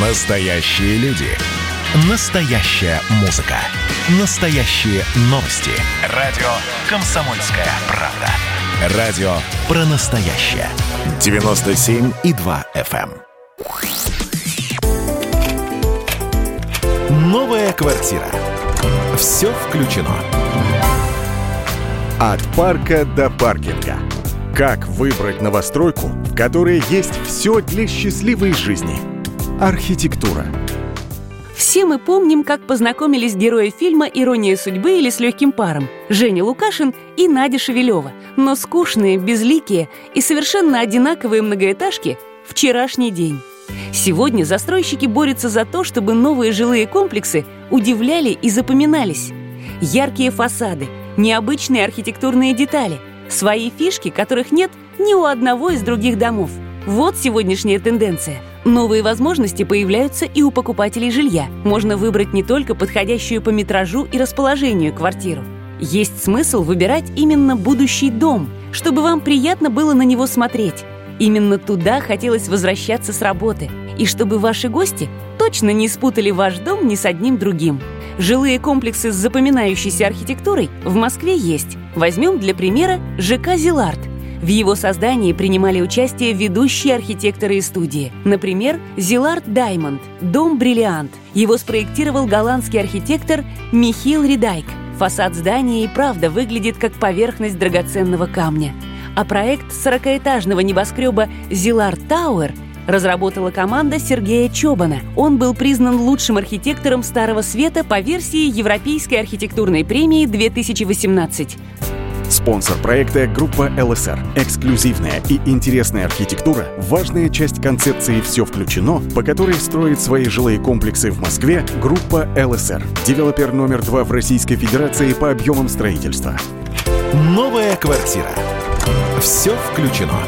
Настоящие люди. Настоящая музыка. Настоящие новости. Радио «Комсомольская правда». Радио про настоящее. 97,2 FM. эм. Новая квартира. Все включено. От парка до паркинга. Как выбрать новостройку, в которой есть все для счастливой жизни? Архитектура. Все мы помним, как познакомились герои фильма «Ирония судьбы» или «С легким паром» Женя Лукашин и Надя Шевелева. Но скучные, безликие и совершенно одинаковые многоэтажки – вчерашний день. Сегодня застройщики борются за то, чтобы новые жилые комплексы удивляли и запоминались. Яркие фасады, необычные архитектурные детали, свои фишки, которых нет ни у одного из других домов. Вот сегодняшняя тенденция. Новые возможности появляются и у покупателей жилья. Можно выбрать не только подходящую по метражу и расположению квартиру. Есть смысл выбирать именно будущий дом, чтобы вам приятно было на него смотреть. Именно туда хотелось возвращаться с работы. И чтобы ваши гости точно не спутали ваш дом ни с одним другим. Жилые комплексы с запоминающейся архитектурой в Москве есть. Возьмем для примера ЖК «Зилард». В его создании принимали участие ведущие архитекторы и студии. Например, Зилард Даймонд «Дом Бриллиант». Его спроектировал голландский архитектор Михил Ридайк. Фасад здания и правда выглядит как поверхность драгоценного камня. А проект 40-этажного небоскреба «Зилард Тауэр» разработала команда Сергея Чобана. Он был признан лучшим архитектором Старого Света по версии Европейской архитектурной премии 2018. Спонсор проекта – группа ЛСР. Эксклюзивная и интересная архитектура – важная часть концепции «Все включено», по которой строит свои жилые комплексы в Москве группа ЛСР. Девелопер номер два в Российской Федерации по объемам строительства. Новая квартира. Все включено.